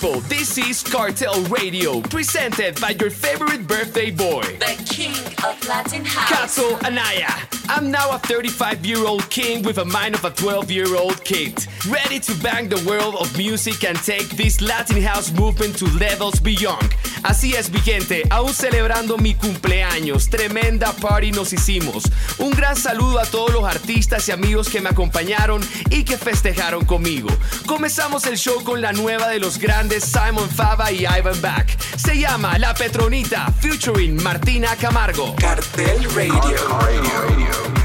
People, this is Cartel Radio, presented by your favorite birthday boy. The king of Latin House. Kato Anaya. I'm now a 35 year old king with a mind of a 12 year old kid. Ready to bang the world of music and take this Latin house movement to levels beyond. Así es, mi gente, aún celebrando mi cumpleaños. Tremenda party nos hicimos. Un gran saludo a todos los artistas y amigos que me acompañaron y que festejaron conmigo. Comenzamos el show con la nueva de los grandes Simon Fava y Ivan Back. Se llama La Petronita, featuring Martina Camargo. Cartel Radio.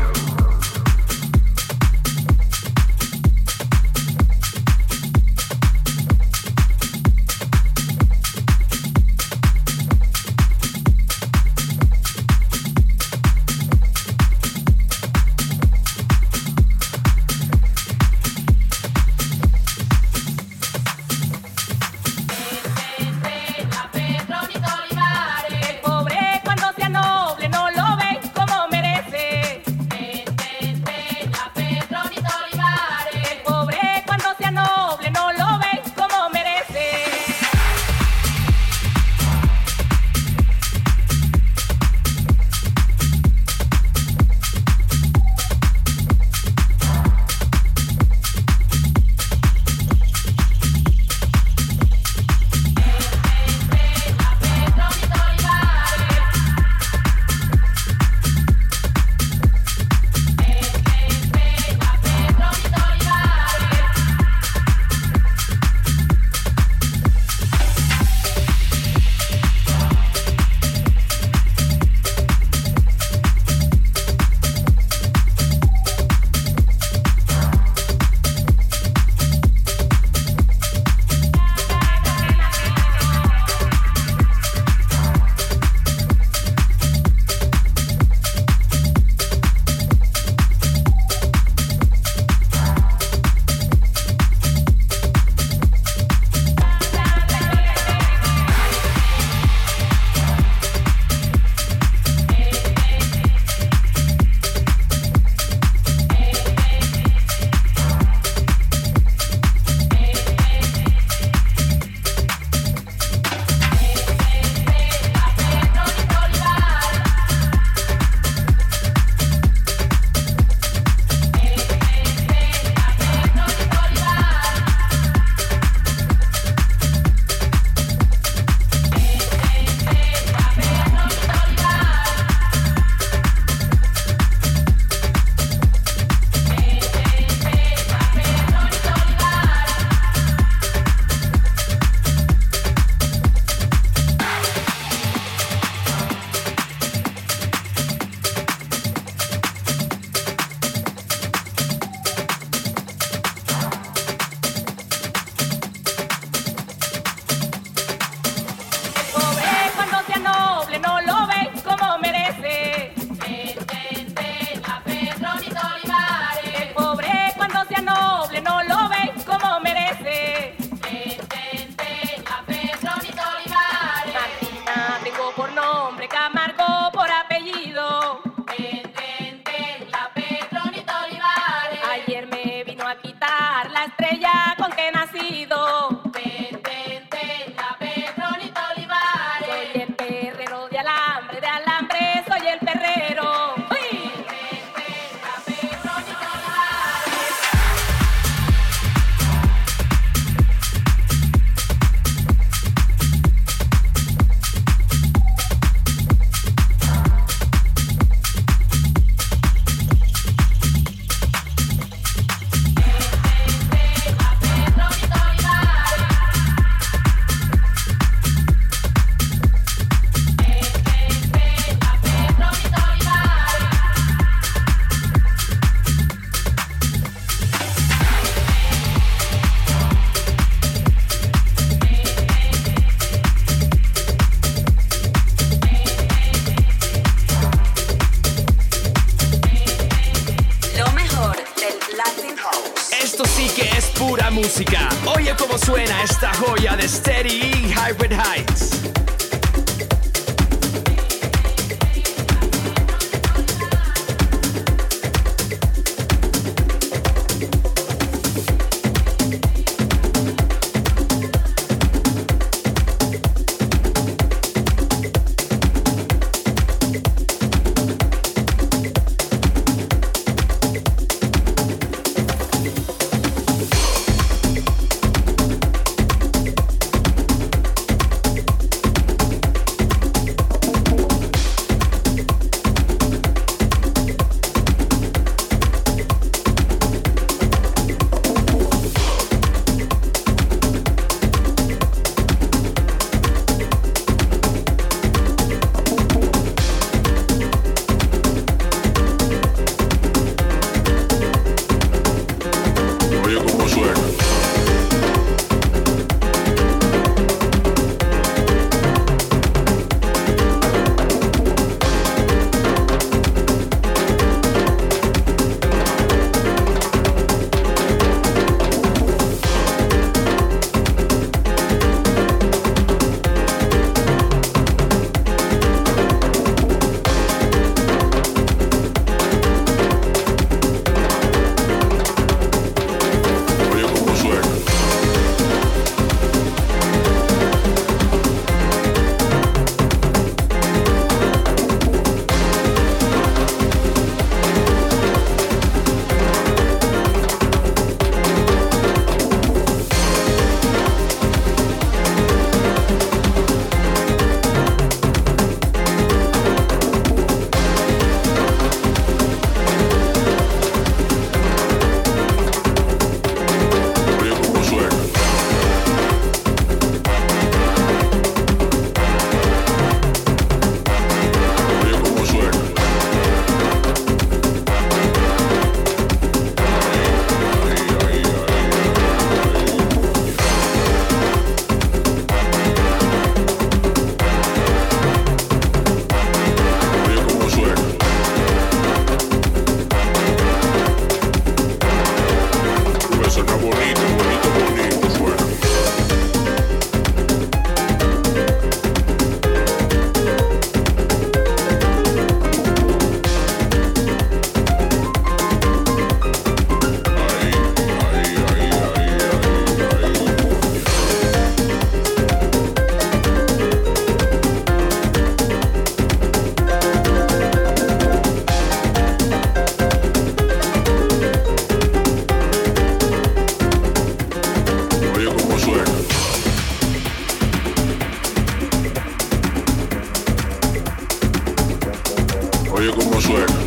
Oye cómo suena.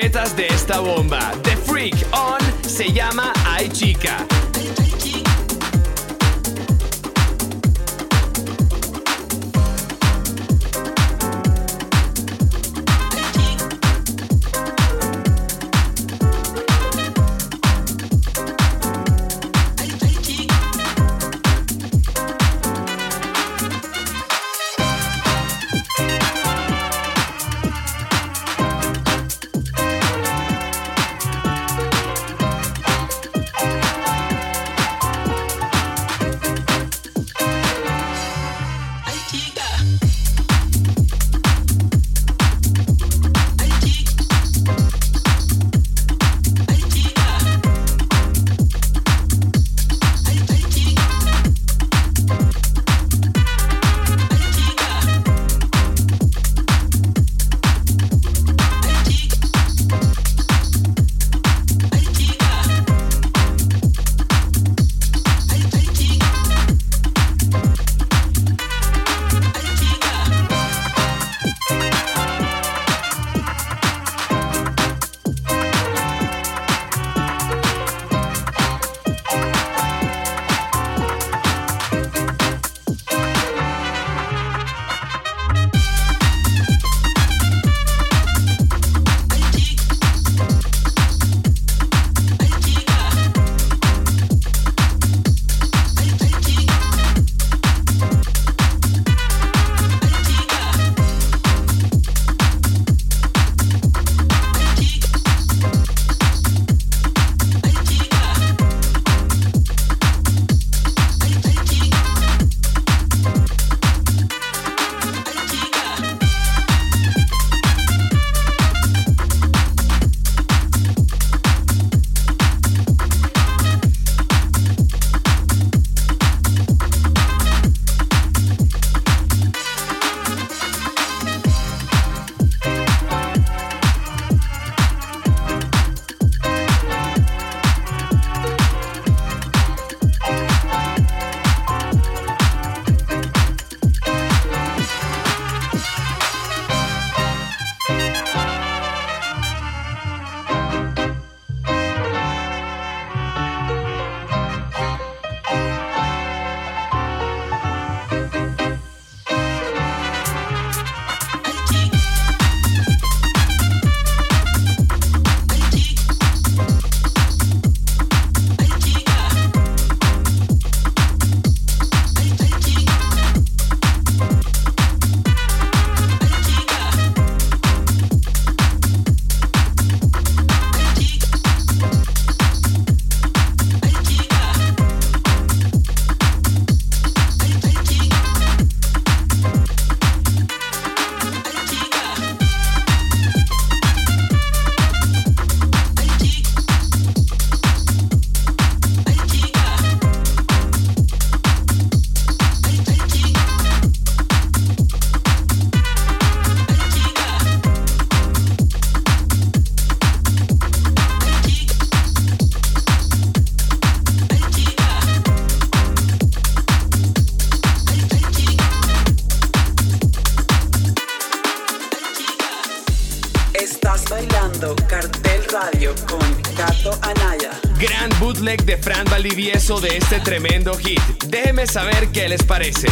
de esta bomba. The Freak On se llama Ay Chica. De Fran Valdivieso de este tremendo hit. Déjenme saber qué les parece.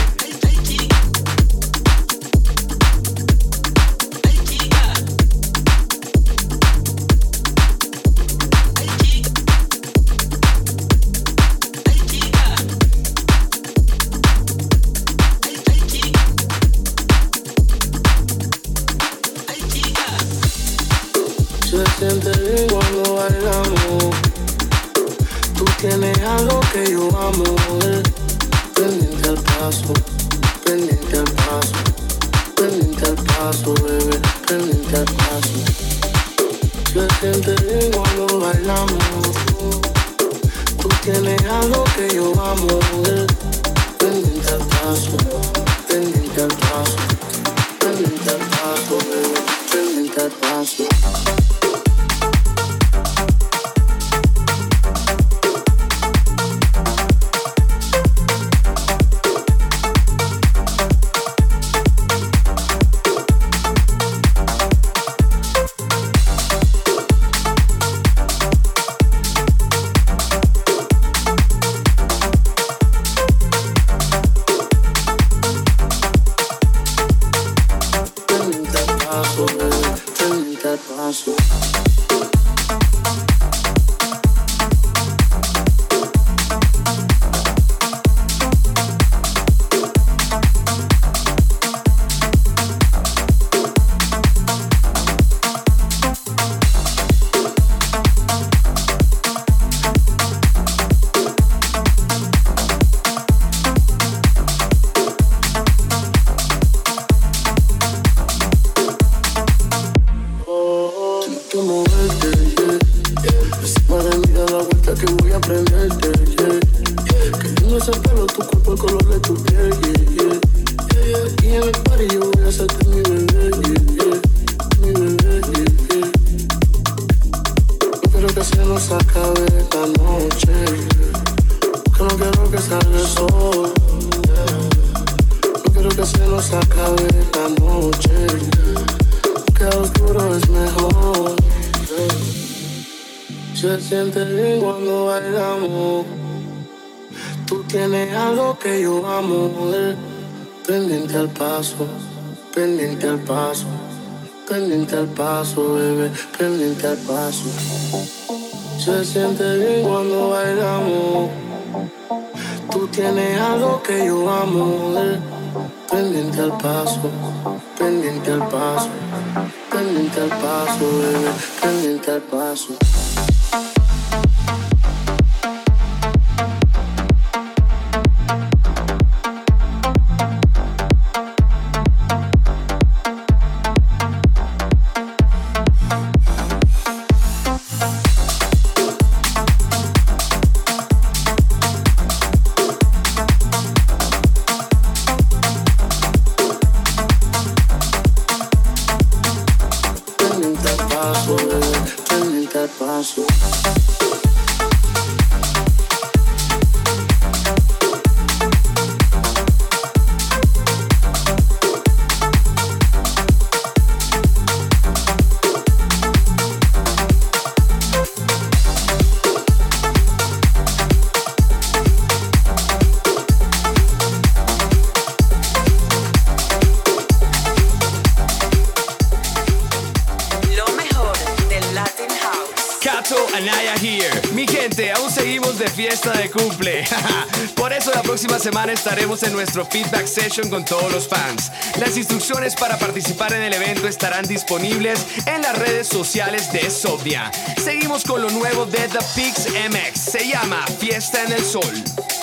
Se siente bien cuando bailamos. Tú tienes algo que yo amo. Pendiente al paso, pendiente al paso, pendiente al paso, bebé, pendiente al paso. Semana estaremos en nuestro feedback session con todos los fans. Las instrucciones para participar en el evento estarán disponibles en las redes sociales de Sobdia. Seguimos con lo nuevo de The Pix MX. Se llama Fiesta en el Sol.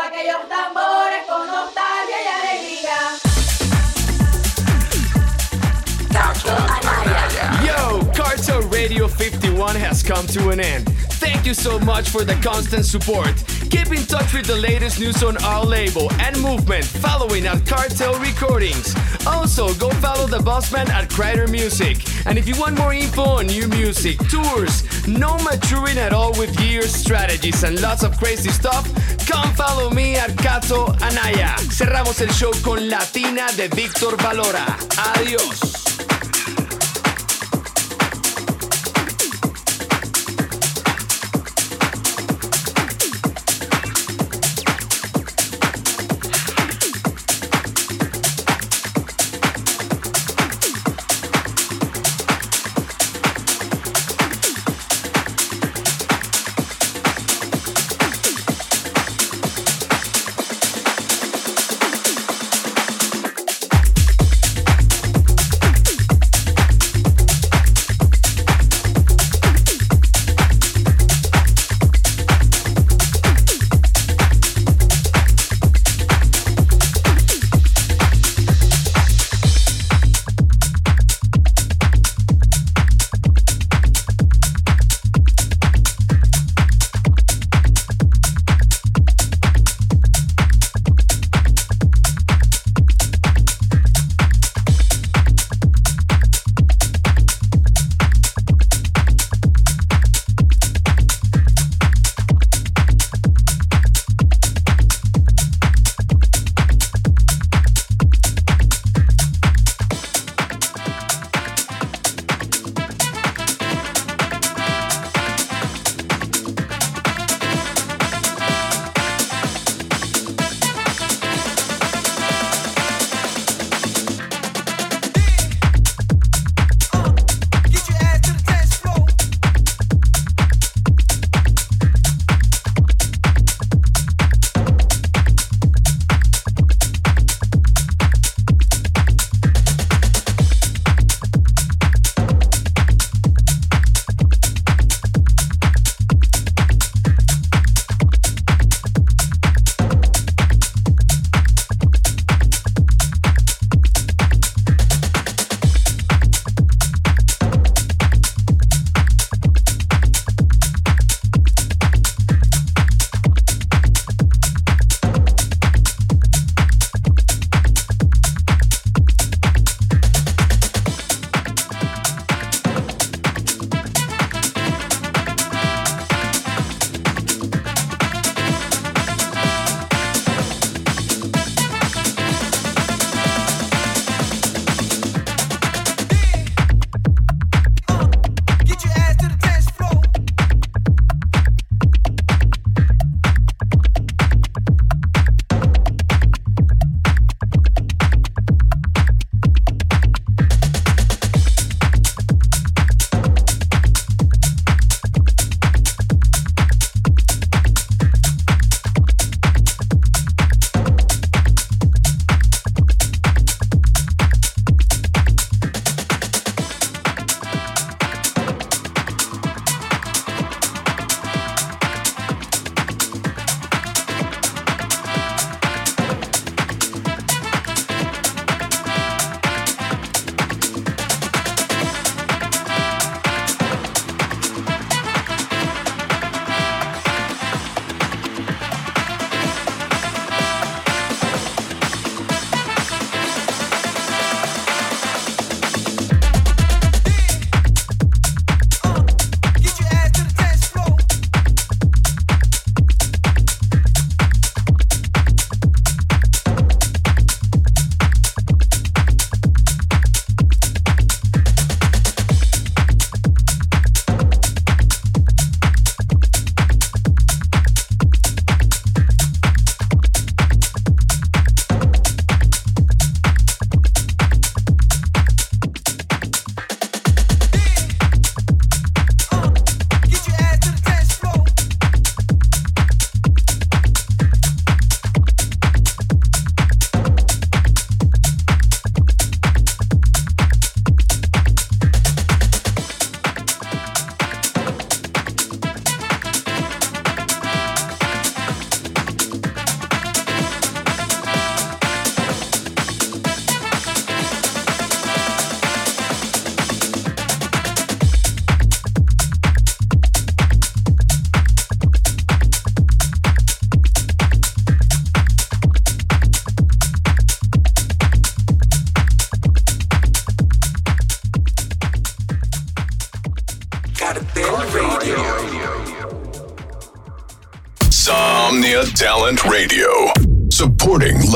aquellos tambores con nostalgia y alegría. Yo, Carto Radio 51 has come to an end constant support. Keep in touch with the latest news on our label and movement following at Cartel Recordings. Also, go follow the bossman at Crider Music. And if you want more info on new music, tours, no maturing at all with years, strategies, and lots of crazy stuff, come follow me at Cato Anaya. Cerramos el show con Latina de Víctor Valora. Adiós.